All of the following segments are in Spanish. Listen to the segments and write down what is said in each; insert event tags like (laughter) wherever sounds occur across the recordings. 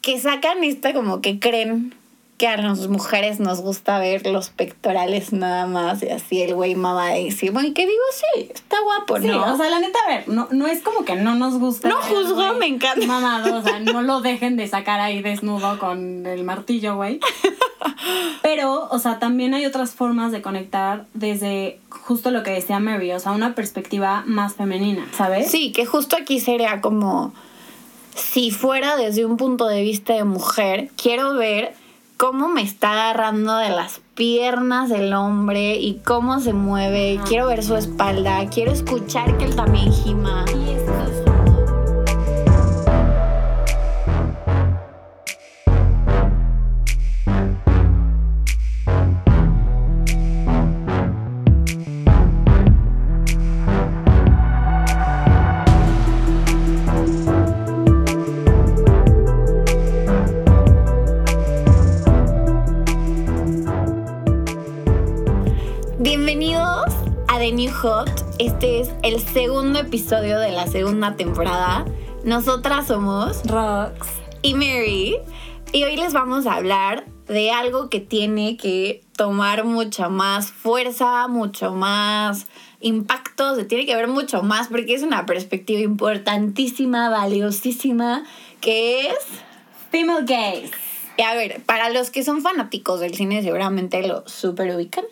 que sacan esta como que creen que a las mujeres nos gusta ver los pectorales nada más y así el güey mamadísimo. Y que digo, sí, está guapo, Sí, ¿no? o sea, la neta, a ver, no, no es como que no nos gusta. No juzgo, me encanta. Mamado, o sea, no lo dejen de sacar ahí desnudo con el martillo, güey. (laughs) Pero, o sea, también hay otras formas de conectar desde justo lo que decía Mary, o sea, una perspectiva más femenina, ¿sabes? Sí, que justo aquí sería como si fuera desde un punto de vista de mujer, quiero ver cómo me está agarrando de las piernas el hombre y cómo se mueve, quiero ver su espalda, quiero escuchar que él también gima. Hot. Este es el segundo episodio de la segunda temporada. Nosotras somos Rox. y Mary. Y hoy les vamos a hablar de algo que tiene que tomar mucha más fuerza, mucho más impacto, se tiene que ver mucho más porque es una perspectiva importantísima, valiosísima, que es... Female gaze. Y a ver, para los que son fanáticos del cine seguramente lo super ubican,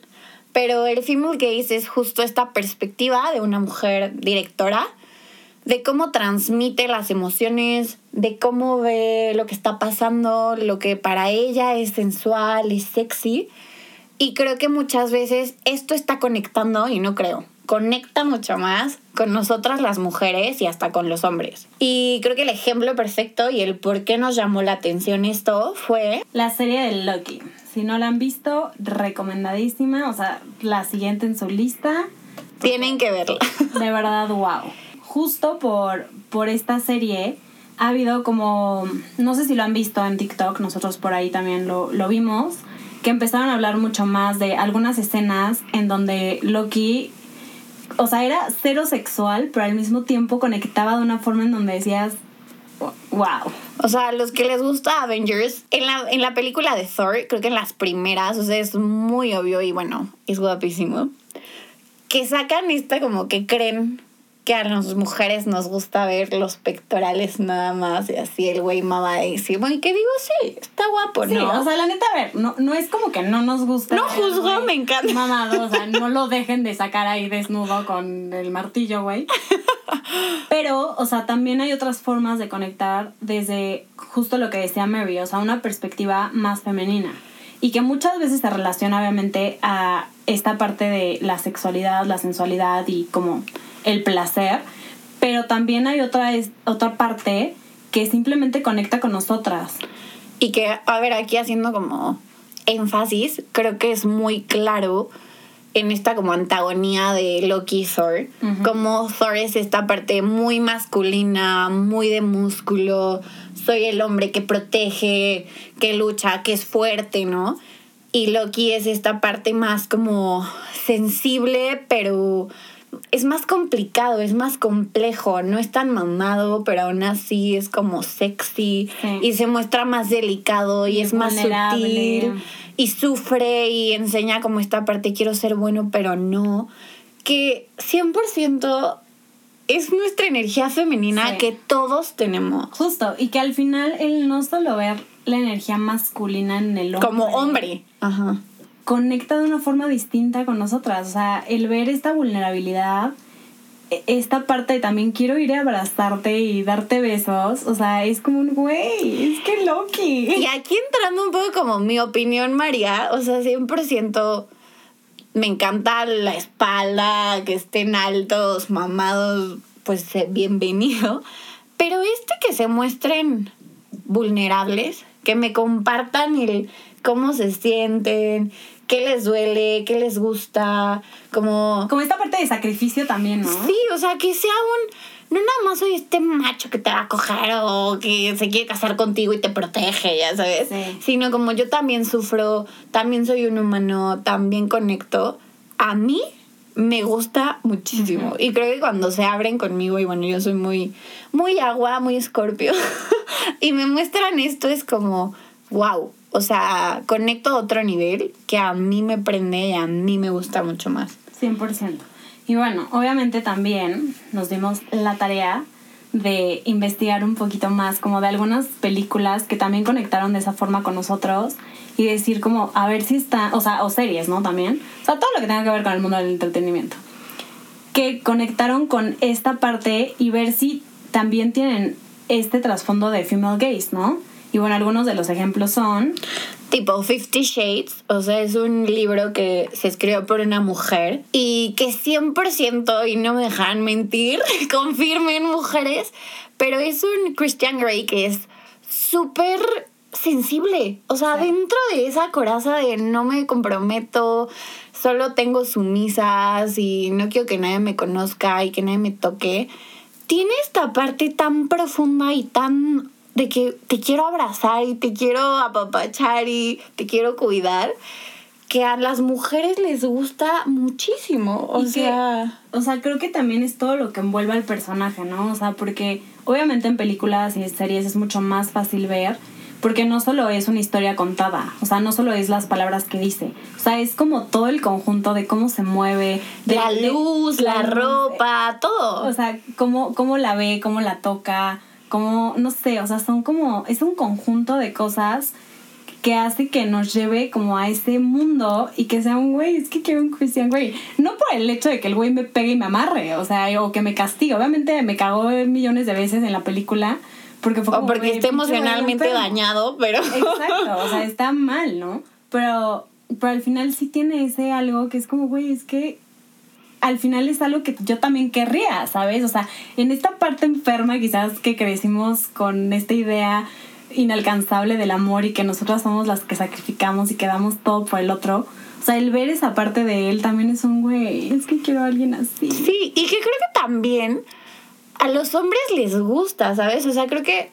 pero el female gaze es justo esta perspectiva de una mujer directora, de cómo transmite las emociones, de cómo ve lo que está pasando, lo que para ella es sensual, es sexy. Y creo que muchas veces esto está conectando, y no creo, conecta mucho más con nosotras las mujeres y hasta con los hombres. Y creo que el ejemplo perfecto y el por qué nos llamó la atención esto fue La serie de Loki. Si no la han visto, recomendadísima. O sea, la siguiente en su lista. tienen que verla. De verdad, wow. Justo por, por esta serie ha habido como, no sé si lo han visto en TikTok, nosotros por ahí también lo, lo vimos, que empezaron a hablar mucho más de algunas escenas en donde Loki, o sea, era cero sexual, pero al mismo tiempo conectaba de una forma en donde decías, wow. O sea, los que les gusta Avengers, en la, en la película de Thor, creo que en las primeras, o sea, es muy obvio y bueno, es guapísimo, que sacan esta como que creen que a las mujeres nos gusta ver los pectorales nada más y así el güey mamadísimo. Y que digo, sí, está guapo, Sí, ¿no? o sea, la neta, a ver, no, no es como que no nos gusta. No juzgo, me encanta. Mamado, o sea, no lo (laughs) dejen de sacar ahí desnudo con el martillo, güey. Pero, o sea, también hay otras formas de conectar desde justo lo que decía Mary, o sea, una perspectiva más femenina. Y que muchas veces se relaciona obviamente a esta parte de la sexualidad, la sensualidad y como el placer. Pero también hay otra, es- otra parte que simplemente conecta con nosotras. Y que, a ver, aquí haciendo como énfasis, creo que es muy claro en esta como antagonía de Loki y Thor, como Thor es esta parte muy masculina, muy de músculo, soy el hombre que protege, que lucha, que es fuerte, ¿no? Y Loki es esta parte más como sensible, pero es más complicado, es más complejo, no es tan mamado, pero aún así es como sexy Sí. y se muestra más delicado y, Y es más sutil y sufre y enseña como esta parte quiero ser bueno, pero no, que 100% es nuestra energía femenina Sí. que todos tenemos. Justo, y que al final el no solo ver la energía masculina en el hombre. Como hombre. Ajá. Conecta de una forma distinta con nosotras. O sea, el ver esta vulnerabilidad, e- esta parte de también quiero ir a abrazarte y darte besos. O sea, es como un güey, es que Loki. Y aquí entrando un poco como mi opinión, María, o sea, 100% me encanta la espalda, que estén altos, mamados, pues eh, bienvenido. Pero este que se muestren vulnerables, que me compartan el cómo se sienten, qué les duele, qué les gusta, como... Como esta parte de sacrificio también, ¿no? Sí, o sea, que sea un... No nada más soy este macho que te va a coger o que se quiere casar contigo y te protege, ya sabes. Sí. Sino como yo también sufro, también soy un humano, también conecto. A mí me gusta muchísimo. Y creo que cuando se abren conmigo, y bueno, yo soy muy, muy agua, muy escorpio. (laughs) y me muestran esto, es como, wow. O sea, conecto a otro nivel que a mí me prende y a mí me gusta mucho más. 100%. Y bueno, obviamente también nos dimos la tarea de investigar un poquito más como de algunas películas que también conectaron de esa forma con nosotros y decir como a ver si está, o sea, o series, ¿no? También, o sea, todo lo que tenga que ver con el mundo del entretenimiento, que conectaron con esta parte y ver si también tienen este trasfondo de female gaze, ¿no? Y bueno, algunos de los ejemplos son... Tipo Fifty Shades, o sea, es un libro que se escribió por una mujer y que 100%, y no me dejan mentir, (laughs) confirmen mujeres, pero es un Christian Grey que es súper sensible. O sea, dentro de esa coraza de no me comprometo, solo tengo sumisas y no quiero que nadie me conozca y que nadie me toque, tiene esta parte tan profunda y tan de que te quiero abrazar y te quiero apapachar y te quiero cuidar, que a las mujeres les gusta muchísimo. O sea. o sea, creo que también es todo lo que envuelve al personaje, ¿no? O sea, porque obviamente en películas y series es mucho más fácil ver. Porque no solo es una historia contada, o sea, no solo es las palabras que dice, o sea, es como todo el conjunto de cómo se mueve, de la luz, la, ropa, todo. O sea, cómo, cómo la ve, cómo la toca, como, no sé, o sea, son como, es un conjunto de cosas que hace que nos lleve como a ese mundo y que sea un güey, es que quiero un Christian Grey. No por el hecho de que el güey me pegue y me amarre, o sea, o que me castigue. Obviamente me cagó millones de veces en la película. Porque fue o porque esté emocionalmente dañado, pero... (laughs) Exacto, o sea, está mal, ¿no? Pero, pero al final sí tiene ese algo que es como, güey, es que al final es algo que yo también querría, ¿sabes? O sea, en esta parte enferma quizás que crecimos con esta idea inalcanzable del amor y que nosotras somos las que sacrificamos y que damos todo por el otro. O sea, el ver esa parte de él también es un güey, es que quiero a alguien así. Sí, y que creo que también a los hombres les gusta, ¿sabes? O sea, creo que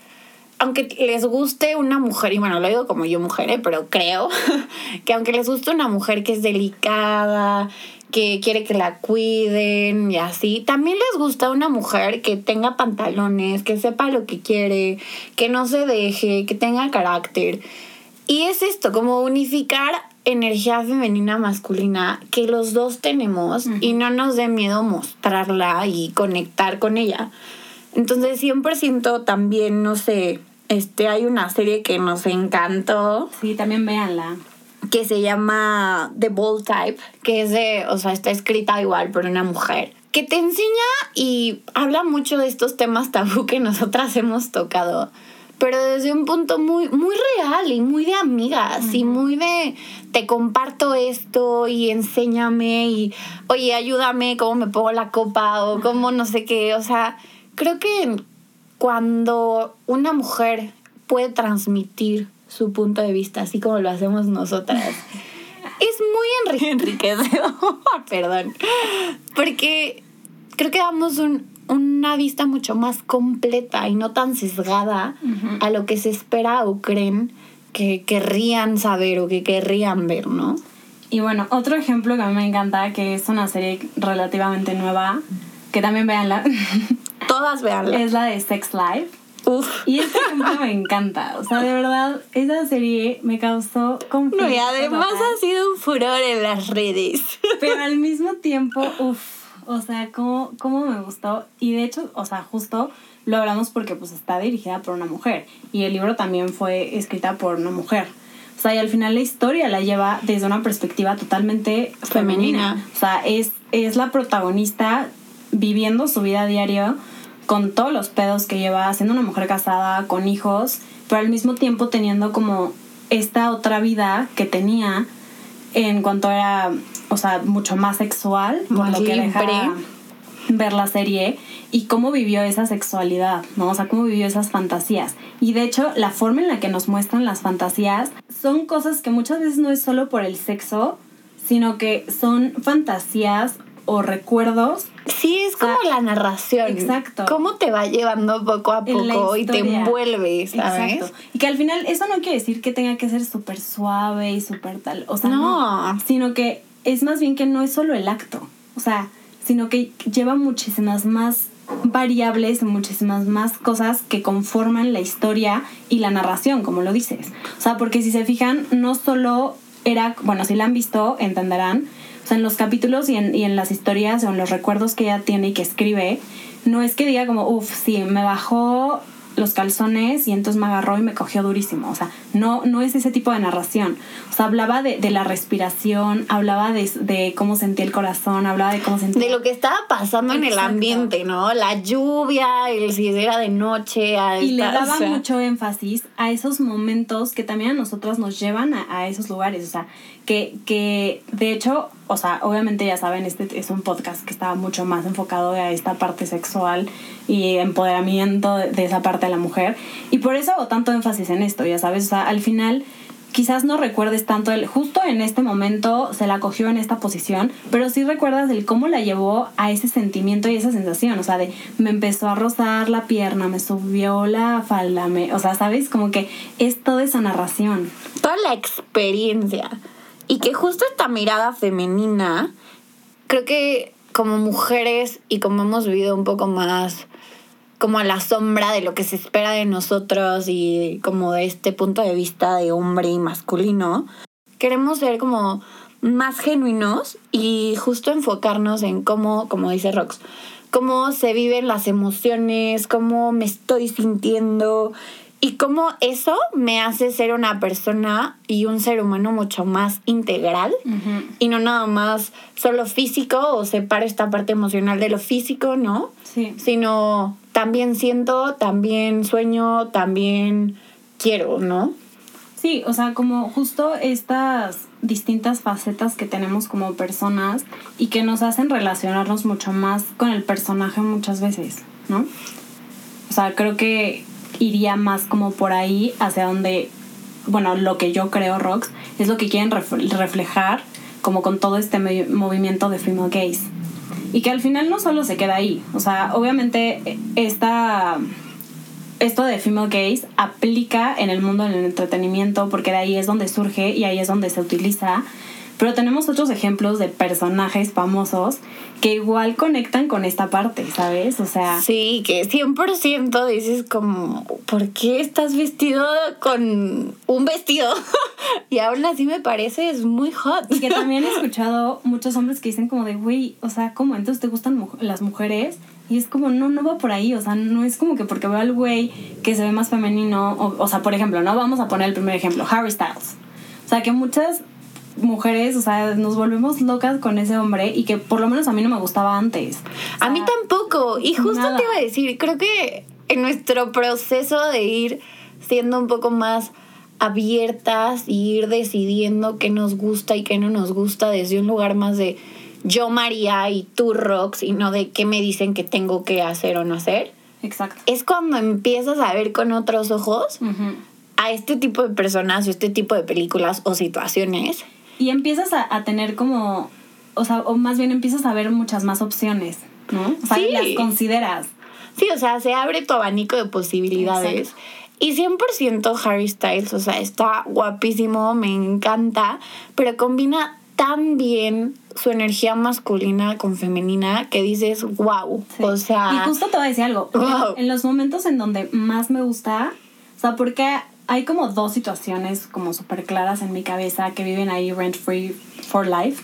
aunque les guste una mujer, y bueno, lo digo como yo mujer, ¿eh? pero creo (laughs) que aunque les guste una mujer que es delicada, que quiere que la cuiden y así. También les gusta una mujer que tenga pantalones, que sepa lo que quiere, que no se deje, que tenga carácter. Y es esto, como unificar energía femenina masculina que los dos tenemos y no nos dé miedo mostrarla y conectar con ella. Entonces 100% también, no sé, este, hay una serie que nos encantó. Sí, también véanla que se llama The Bold Type, que es de, o sea, está escrita igual por una mujer, que te enseña y habla mucho de estos temas tabú que nosotras hemos tocado, pero desde un punto muy, muy real y muy de amigas y muy de te comparto esto y enséñame y oye, ayúdame, cómo me pongo la copa o cómo no sé qué, o sea, creo que cuando una mujer puede transmitir su punto de vista, así como lo hacemos nosotras. es muy (laughs) enriquecedor, (laughs) perdón, porque creo que damos una vista mucho más completa y no tan sesgada a lo que se espera o creen que querrían saber o que querrían ver, ¿no? Y bueno, otro ejemplo que a mí me encanta, que es una serie relativamente nueva, que también veanla. (laughs) Todas veanla. Es la de Sex Life. Y este ejemplo me encanta. O sea, de verdad, esa serie me causó confianza. No, y además ha sido un furor en las redes. (laughs) Pero al mismo tiempo, uff, o sea, cómo, cómo me gustó. Y de hecho, o sea, justo lo hablamos porque pues está dirigida por una mujer. Y el libro también fue escrita por una mujer. O sea, y al final la historia la lleva desde una perspectiva totalmente femenina. O sea, es, es la protagonista viviendo su vida diaria con todos los pedos que lleva, siendo una mujer casada, con hijos, pero al mismo tiempo teniendo como esta otra vida que tenía en cuanto era, o sea, mucho más sexual, por lo que deja ver la serie y cómo vivió esa sexualidad, ¿no? O sea, cómo vivió esas fantasías. Y de hecho, la forma en la que nos muestran las fantasías son cosas que muchas veces no es solo por el sexo, sino que son fantasías o recuerdos. Sí, es como la narración. Exacto. Cómo te va llevando poco a poco y te envuelve, ¿sabes? Exacto. Y que al final eso no quiere decir que tenga que ser súper suave y súper tal. O sea, no. Sino que es más bien que no es solo el acto. O sea, sino que lleva muchísimas más variables muchísimas más cosas que conforman la historia y la narración, como lo dices. O sea, porque si se fijan, no solo era, bueno, si la han visto, entenderán, o sea, en los capítulos y en, y en las historias o en los recuerdos que ella tiene y que escribe, no es que diga como, uff, sí, me bajó los calzones y entonces me agarró y me cogió durísimo. O sea, no, no es ese tipo de narración. O sea, hablaba de, de la respiración, hablaba de, de, cómo sentía el corazón, hablaba de cómo sentía... De lo que estaba pasando en el ambiente, ¿no? La lluvia, el si era de noche. A y le daba mucho énfasis a esos momentos que también a nosotras nos llevan a, a esos lugares. O sea, que, que de hecho, o sea, obviamente ya saben, este es un podcast que estaba mucho más enfocado a esta parte sexual y empoderamiento de, esa parte de la mujer. Y por eso hago tanto énfasis en esto, ya sabes, o sea, al final quizás no recuerdes tanto el justo en este momento se la cogió en esta posición, pero sí recuerdas el cómo la llevó a ese sentimiento y esa sensación, o sea, de me empezó a rozar la pierna, me subió la falda, me, o sea, sabes, como que es toda esa narración. Toda la experiencia. Y que justo esta mirada femenina, creo que como mujeres y como hemos vivido un poco más como a la sombra de lo que se espera de nosotros y como de este punto de vista de hombre y masculino, queremos ser como más genuinos y justo enfocarnos en cómo, como dice Rox, cómo se viven las emociones, cómo me estoy sintiendo y cómo eso me hace ser una persona y un ser humano mucho más integral y no nada más solo físico o separo esta parte emocional de lo físico, ¿no? Sí. Sino también siento, también sueño, también quiero, ¿no? Sí, o sea, como justo estas distintas facetas que tenemos como personas y que nos hacen relacionarnos mucho más con el personaje muchas veces, ¿no? O sea, creo que iría más como por ahí hacia donde, bueno, lo que yo creo, Rox, es lo que quieren reflejar como con todo este movimiento de female gaze. Y que al final no solo se queda ahí, o sea, obviamente esta, esto de female gaze aplica en el mundo del entretenimiento porque de ahí es donde surge y ahí es donde se utiliza pero tenemos otros ejemplos de personajes famosos que igual conectan con esta parte, ¿sabes? O sea... Sí, que 100% dices como, ¿por qué estás vestido con un vestido? (laughs) y aún así me parece es muy hot. Y que (laughs) también he escuchado muchos hombres que dicen como de, güey, o sea, ¿cómo? Entonces te gustan las mujeres. Y es como, no, no va por ahí, o sea, no es como que porque veo al güey que se ve más femenino, o, o sea, por ejemplo, ¿no? Vamos a poner el primer ejemplo, Harry Styles. O sea, que muchas mujeres, o sea, nos volvemos locas con ese hombre y que por lo menos a mí no me gustaba antes. a mí tampoco. Y justo te iba a decir, creo que en nuestro proceso de ir siendo un poco más abiertas y ir decidiendo qué nos gusta y qué no nos gusta desde un lugar más de yo María y tú Rox y no de qué me dicen que tengo que hacer o no hacer. Exacto. Es cuando empiezas a ver con otros ojos a este tipo de personas o este tipo de películas o situaciones y empiezas a, tener como, o sea, o más bien empiezas a ver muchas más opciones, ¿no? O sea, sí. las consideras. Sí, o sea, se abre tu abanico de posibilidades. Y 100% Harry Styles, o sea, está guapísimo, me encanta, pero combina tan bien su energía masculina con femenina que dices, wow, o sea... Y justo te voy a decir algo, en los momentos en donde más me gusta, o sea, porque hay como dos situaciones como súper claras en mi cabeza que viven ahí rent free for life.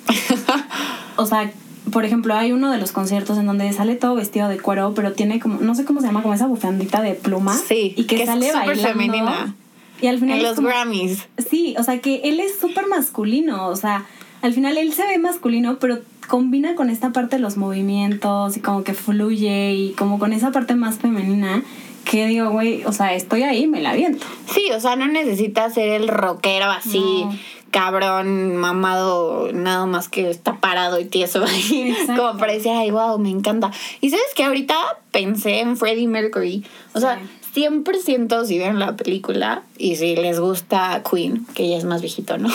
(laughs) o sea, por ejemplo, hay uno de los conciertos en donde sale todo vestido de cuero, pero tiene como, no sé cómo se llama, como esa bufandita de pluma. Sí. Y que, sale bailando. femenina. Y al final. En los Grammys. Sí, o sea que él es súper masculino. O sea, al final él se ve masculino, pero combina con esta parte de los movimientos y como que fluye y como con esa parte más femenina que digo, güey, o sea, estoy ahí, me la viento. Sí, o sea, no necesitas ser el rockero así, cabrón, mamado, nada más que está parado y tieso ahí. Como parecía, ay, wow, me encanta. Y sabes que ahorita pensé en Freddie Mercury. O sea, 100% si ven la película y si les gusta Queen, que ya es más viejito, ¿no?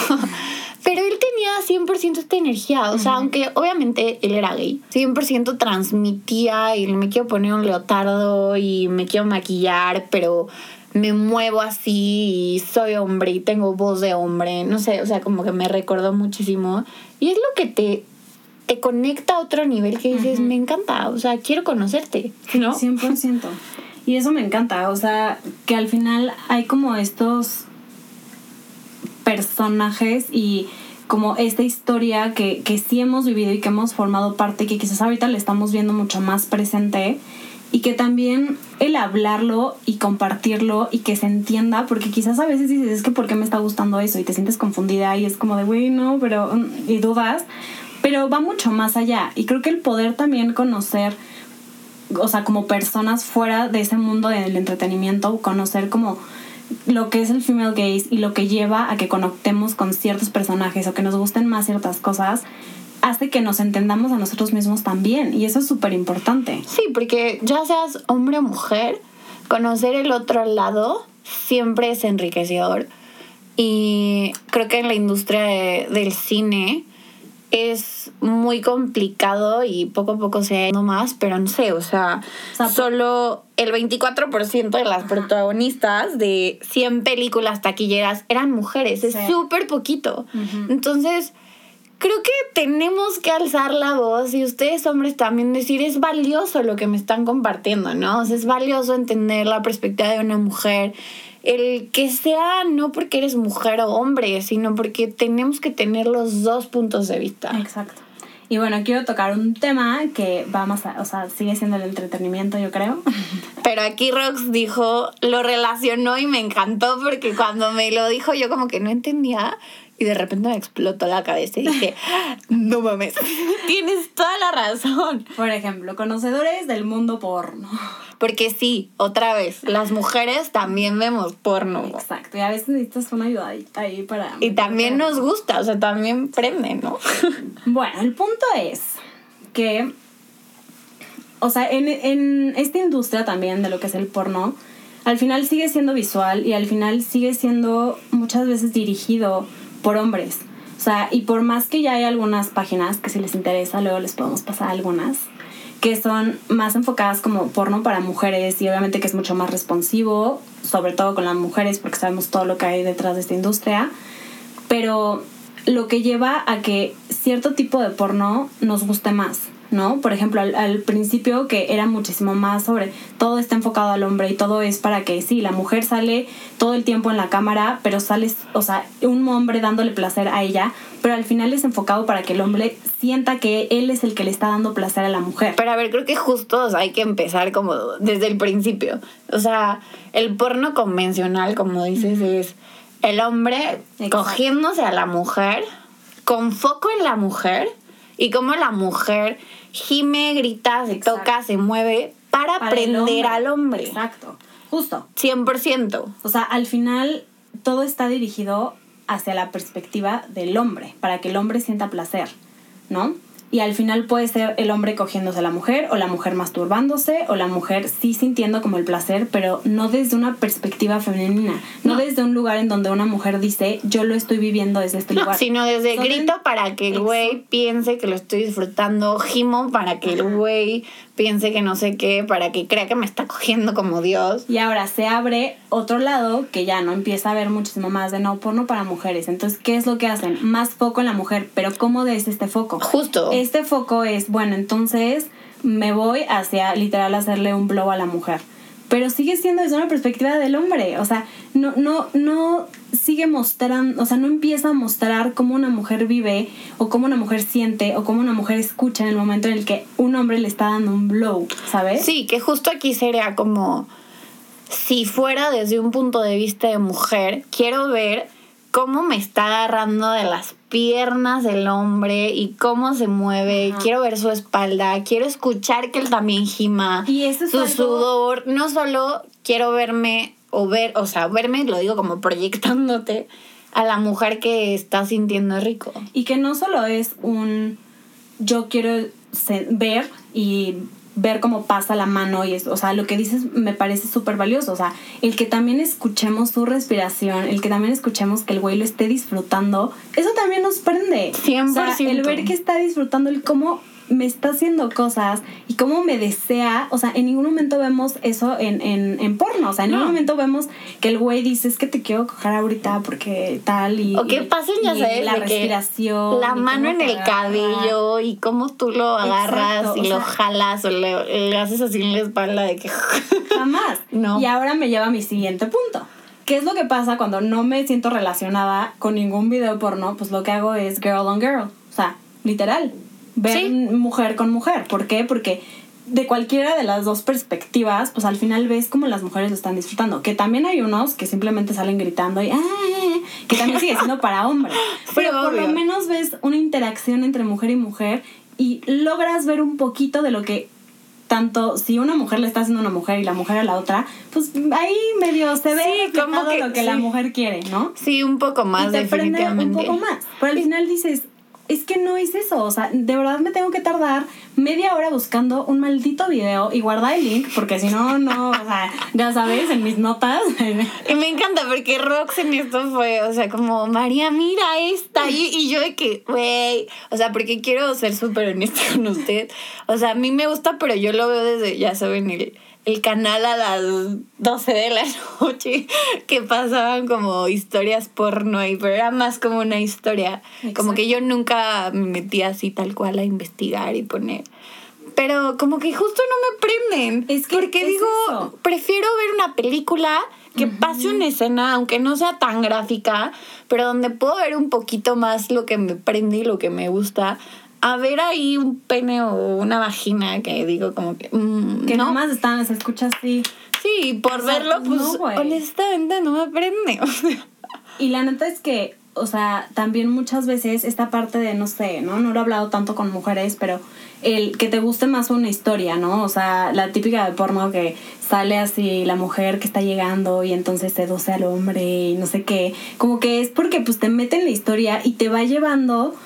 Pero él tenía 100% esta energía, o sea, aunque obviamente él era gay, 100% transmitía y me quiero poner un leotardo y me quiero maquillar, pero me muevo así y soy hombre y tengo voz de hombre, no sé, o sea, como que me recordó muchísimo. Y es lo que te te conecta a otro nivel que dices, me encanta, o sea, quiero conocerte, ¿no? 100%. Y eso me encanta, o sea, que al final hay como estos personajes y como esta historia que, que sí hemos vivido y que hemos formado parte, que quizás ahorita le estamos viendo mucho más presente y que también el hablarlo y compartirlo y que se entienda, porque quizás a veces dices, es que ¿por qué me está gustando eso? Y te sientes confundida y es como de, güey, no, pero, mm", y dudas, pero va mucho más allá. Y creo que el poder también conocer, o sea, como personas fuera de ese mundo del entretenimiento, conocer como lo que es el female gaze y lo que lleva a que conectemos con ciertos personajes o que nos gusten más ciertas cosas, hace que nos entendamos a nosotros mismos también. Y eso es súper importante. Sí, porque ya seas hombre o mujer, conocer el otro lado siempre es enriquecedor. Y creo que en la industria del cine es muy complicado y poco a poco se ha ido más, pero no sé, o sea, solo el 24% de las protagonistas de 100 películas taquilleras eran mujeres, es súper poquito. Entonces, creo que tenemos que alzar la voz y ustedes hombres también decir es valioso lo que me están compartiendo, ¿no? O sea, es valioso entender la perspectiva de una mujer, el que sea no porque eres mujer o hombre, sino porque tenemos que tener los dos puntos de vista. Exacto. Y bueno, quiero tocar un tema que vamos a, o sea, sigue siendo el entretenimiento, yo creo. (laughs) Pero aquí Rox dijo, lo relacionó y me encantó porque cuando me lo dijo yo como que no entendía y de repente me explotó la cabeza y dije, (laughs) no mames, (laughs) tienes toda la razón. Por ejemplo, conocedores del mundo porno. Porque sí, otra vez, las mujeres también vemos porno. Exacto, y a veces necesitas una ayudadita ahí para... Y también nos gusta, o sea, también prende, ¿no? (laughs) Bueno, el punto es que, o sea, en, en esta industria también de lo que es el porno, al final sigue siendo visual y al final sigue siendo muchas veces dirigido por hombres. O sea, y por más que ya hay algunas páginas que si les interesa, luego les podemos pasar algunas, que son más enfocadas como porno para mujeres y obviamente que es mucho más responsivo, sobre todo con las mujeres porque sabemos todo lo que hay detrás de esta industria, pero lo que lleva a que cierto tipo de porno nos guste más. ¿No? Por ejemplo, al, principio que era muchísimo más sobre todo está enfocado al hombre y todo es para que sí, la mujer sale todo el tiempo en la cámara, pero sale, o sea, un hombre dándole placer a ella, pero al final es enfocado para que el hombre sienta que él es el que le está dando placer a la mujer. Pero a ver, creo que justo hay que empezar como desde el principio. O sea, el porno convencional, como dices, es el hombre cogiéndose a la mujer con foco en la mujer y como la mujer gime, grita, se toca, se mueve para, aprender al hombre. Exacto. Justo. 100%. O sea, al final todo está dirigido hacia la perspectiva del hombre, para que el hombre sienta placer, ¿no? Y al final puede ser el hombre cogiéndose a la mujer, o la mujer masturbándose, o la mujer sí sintiendo como el placer, pero no desde una perspectiva femenina, no, desde un lugar en donde una mujer dice, yo lo estoy viviendo desde este lugar. Sino desde grito para que el güey piense que lo estoy disfrutando, gimo para que el güey piense que no sé qué, para que crea que me está cogiendo como Dios. Y ahora se abre otro lado que ya no empieza a haber muchísimo más de no porno para mujeres. Entonces, ¿qué es lo que hacen? Más foco en la mujer, pero ¿cómo es este foco? Justo. Este foco es, bueno, entonces me voy hacia literal hacerle un blow a la mujer pero sigue siendo desde una perspectiva del hombre, o sea, no, no, no sigue mostrando, o sea, no empieza a mostrar cómo una mujer vive o cómo una mujer siente o cómo una mujer escucha en el momento en el que un hombre le está dando un blow, ¿sabes? Sí, que justo aquí sería como, si fuera desde un punto de vista de mujer, quiero ver cómo me está agarrando de las piernas del hombre y cómo se mueve. Quiero ver su espalda, quiero escuchar que él también gima. Y su sudor. No solo quiero verme o ver, o sea, verme, lo digo como proyectándote a la mujer que está sintiendo rico. Y que no solo es un yo quiero ver y ver cómo pasa la mano y eso, o sea, lo que dices me parece súper valioso, o sea, el que también escuchemos su respiración, el que también escuchemos que el güey lo esté disfrutando, eso también nos prende. 100%. el ver que está disfrutando, el cómo me está haciendo cosas y cómo me desea. O sea, en ningún momento vemos eso en, en, en porno. O sea, en ningún momento vemos que el güey dice, es que te quiero coger ahorita porque tal y... O que pasen, ya sabes, La de que respiración. La mano en el cabello y cómo tú lo agarras Exacto, y o lo jalas o le, le haces así en la espalda de que... (laughs) Jamás. No. Y ahora me lleva a mi siguiente punto. ¿Qué es lo que pasa cuando no me siento relacionada con ningún video porno? Pues lo que hago es girl on girl. O sea, literal. Ver Sí. mujer con mujer. ¿Por qué? Porque de cualquiera de las dos perspectivas, pues al final ves cómo las mujeres lo están disfrutando. Que también hay unos que simplemente salen gritando y "Ah", que también sigue siendo para hombres. (laughs) Pero por lo menos ves una interacción entre mujer y mujer y logras ver un poquito de lo que tanto si una mujer le está haciendo a una mujer y la mujer a la otra, pues ahí medio se ve Sí, como que- lo que la sí. mujer quiere, ¿no? Sí, un poco más y te prende un definitivamente. poco más. Pero al final dices, es que no es eso, o sea, de verdad me tengo que tardar media hora buscando un maldito video y guardar el link, porque si no, no, o sea, ya sabes, en mis notas. Y me encanta porque Rox en esto fue, o sea, como, María, mira esta. Y, y yo de que, güey, o sea, porque quiero ser súper honesta con usted. O sea, a mí me gusta, pero yo lo veo desde, ya saben, el, el canal a las 12 de la (laughs) noche, que pasaban como historias porno y pero era más como una historia. Como que yo nunca me metí así tal cual a investigar y poner. Pero como que justo no me prenden. Es que porque es digo, eso. prefiero ver una película que pase una escena, aunque no sea tan gráfica, pero donde puedo ver un poquito más lo que me prende y lo que me gusta, a ver ahí un pene o una vagina que digo como que... mm, que no. nomás están, se escucha así. Sí, por O sea, verlo, pues no, honestamente no me prende. o sea. Y la neta es que, o sea, también muchas veces esta parte de, no sé, ¿no? No lo he hablado tanto con mujeres, pero el que te guste más una historia, ¿no? O sea, la típica de porno que sale así la mujer que está llegando y entonces seduce al hombre y no sé qué. Como que es porque pues te mete en la historia y te va llevando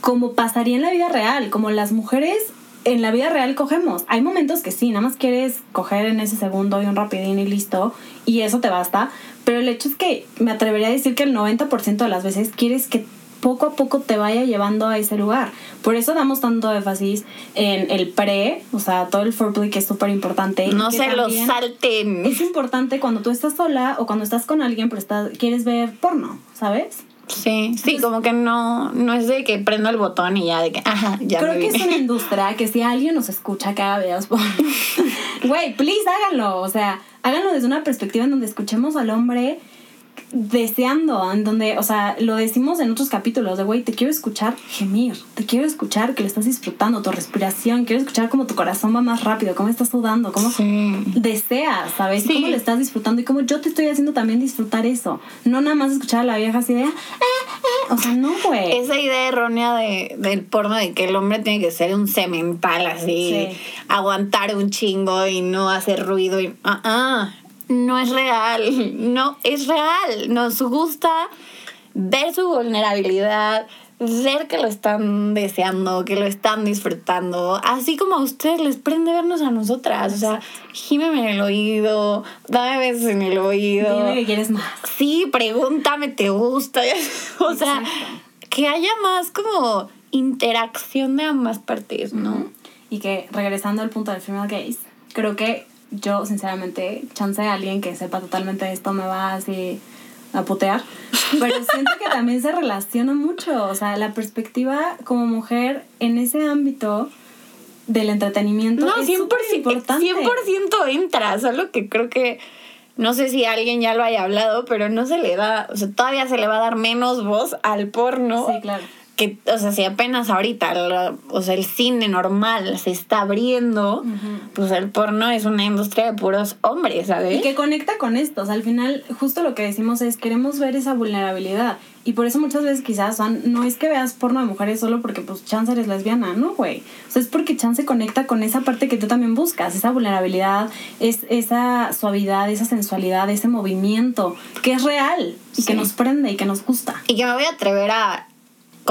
como pasaría en la vida real, como las mujeres en la vida real cogemos. Hay momentos que sí, nada más quieres coger en ese segundo y un rapidín y listo, y eso te basta. Pero el hecho es que me atrevería a decir que el 90% de las veces quieres que poco a poco te vaya llevando a ese lugar. Por eso damos tanto énfasis en el pre, o sea, todo el foreplay que es súper importante. No se lo salten. Es importante cuando tú estás sola o cuando estás con alguien, pero estás, quieres ver porno, ¿sabes? Sí, sí, como que no, no es de que prendo el botón y ya de que, ajá, ya Creo me que es una (laughs) industria que si alguien nos escucha videos porno, (laughs) güey, please háganlo. O sea, háganlo desde una perspectiva en donde escuchemos al hombre deseando, en donde, o sea, lo decimos en otros capítulos de, güey, te quiero escuchar gemir, te quiero escuchar que lo estás disfrutando, tu respiración, quiero escuchar cómo tu corazón va más rápido, cómo estás sudando, cómo Sí. deseas, ¿sabes? Y Sí. cómo lo estás disfrutando y cómo yo te estoy haciendo también disfrutar eso. No nada más escuchar a la vieja así de, "Ah, ah", o sea, no, güey. Esa idea errónea de, del porno de que el hombre tiene que ser un cemental así, Sí. aguantar un chingo y no hacer ruido y ah, ah, no es real, no es real. Nos gusta ver su vulnerabilidad, ver que lo están deseando, que lo están disfrutando, así como a ustedes les prende vernos a nosotras, o sea, gímeme en el oído, dame besos en el oído. Dime que quieres más. Sí, pregúntame, ¿te gusta? (laughs) o sea, Exacto. que haya más como interacción de ambas partes, ¿no? Y que regresando al punto del female gaze, creo que yo, sinceramente, chance de alguien que sepa totalmente de esto me va así a putear. Pero (laughs) siento que también se relaciona mucho. O sea, la perspectiva como mujer en ese ámbito del entretenimiento No, es 100%, súper importante. 100% entra, solo que creo que no sé si alguien ya lo haya hablado, pero no se le da, o sea, todavía se le va a dar menos voz al porno. Sí, claro. Que, o sea, si apenas ahorita, la- o sea, el cine normal se está abriendo, pues el porno es una industria de puros hombres, ¿sabes? Y que conecta con esto. O sea, al final, justo lo que decimos es, queremos ver esa vulnerabilidad. Y por eso muchas veces quizás son, no es que veas porno de mujeres solo porque pues chance eres lesbiana, ¿no, güey? O sea, es porque chance conecta con esa parte que tú también buscas, esa vulnerabilidad, es, esa suavidad, esa sensualidad, ese movimiento, que es real y que Sí. nos prende y que nos gusta. Y que me voy a atrever a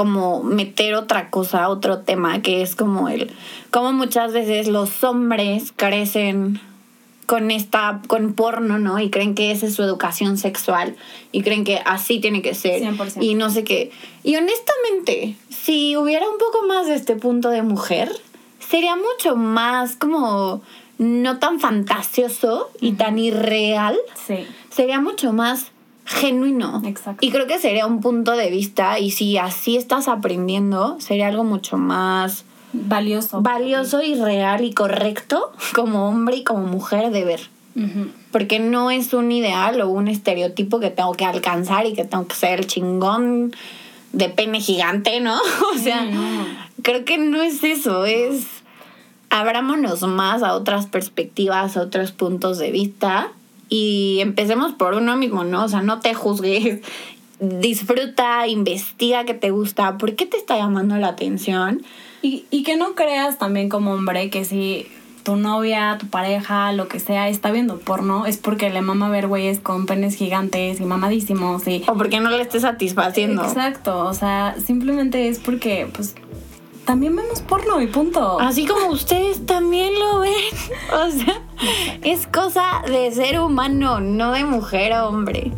como meter otra cosa, otro tema, que es como el, como muchas veces los hombres crecen con esta, con porno, ¿no? Y creen que esa es su educación sexual y creen que así tiene que ser. 100%. Y no sé qué. Y honestamente, si hubiera un poco más de este punto de mujer, sería mucho más como no tan fantasioso y tan irreal. Sí. Sería mucho más genuino. Exacto. Y creo que sería un punto de vista y si así estás aprendiendo, sería algo mucho más Valioso. valioso y real y correcto como hombre y como mujer de ver. Porque no es un ideal o un estereotipo que tengo que alcanzar y que tengo que ser el chingón de pene gigante, ¿no? (laughs) O sea, creo que no es eso, es abrámonos más a otras perspectivas, a otros puntos de vista y empecemos por uno mismo, ¿no? O sea, no te juzgues, (laughs) disfruta, investiga qué te gusta, por qué te está llamando la atención. Y, y que no creas también como hombre que si tu novia, tu pareja, lo que sea, está viendo porno, es porque le mama ver güeyes con penes gigantes y mamadísimos y... O porque no le estés satisfaciendo. Exacto, o sea, simplemente es porque, pues, también vemos porno y punto. Así como ustedes también lo ven. (laughs) O sea, es cosa de ser humano, no de mujer a hombre.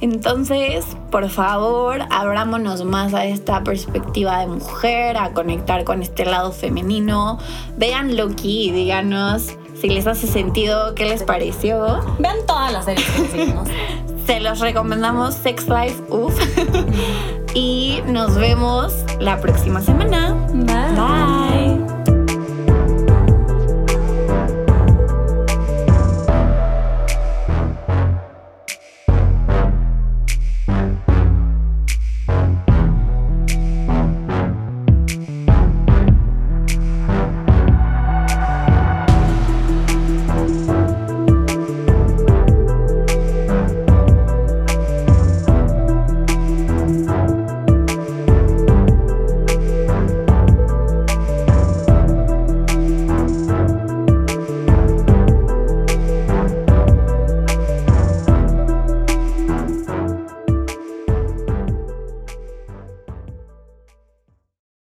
Entonces, por favor, abrámonos más a esta perspectiva de mujer, a conectar con este lado femenino. Vean Loki y díganos si les hace sentido, qué les pareció. Vean todas las series que decimos. (laughs) Se los recomendamos Sex Life Uf. Y nos vemos la próxima semana. Bye. Bye.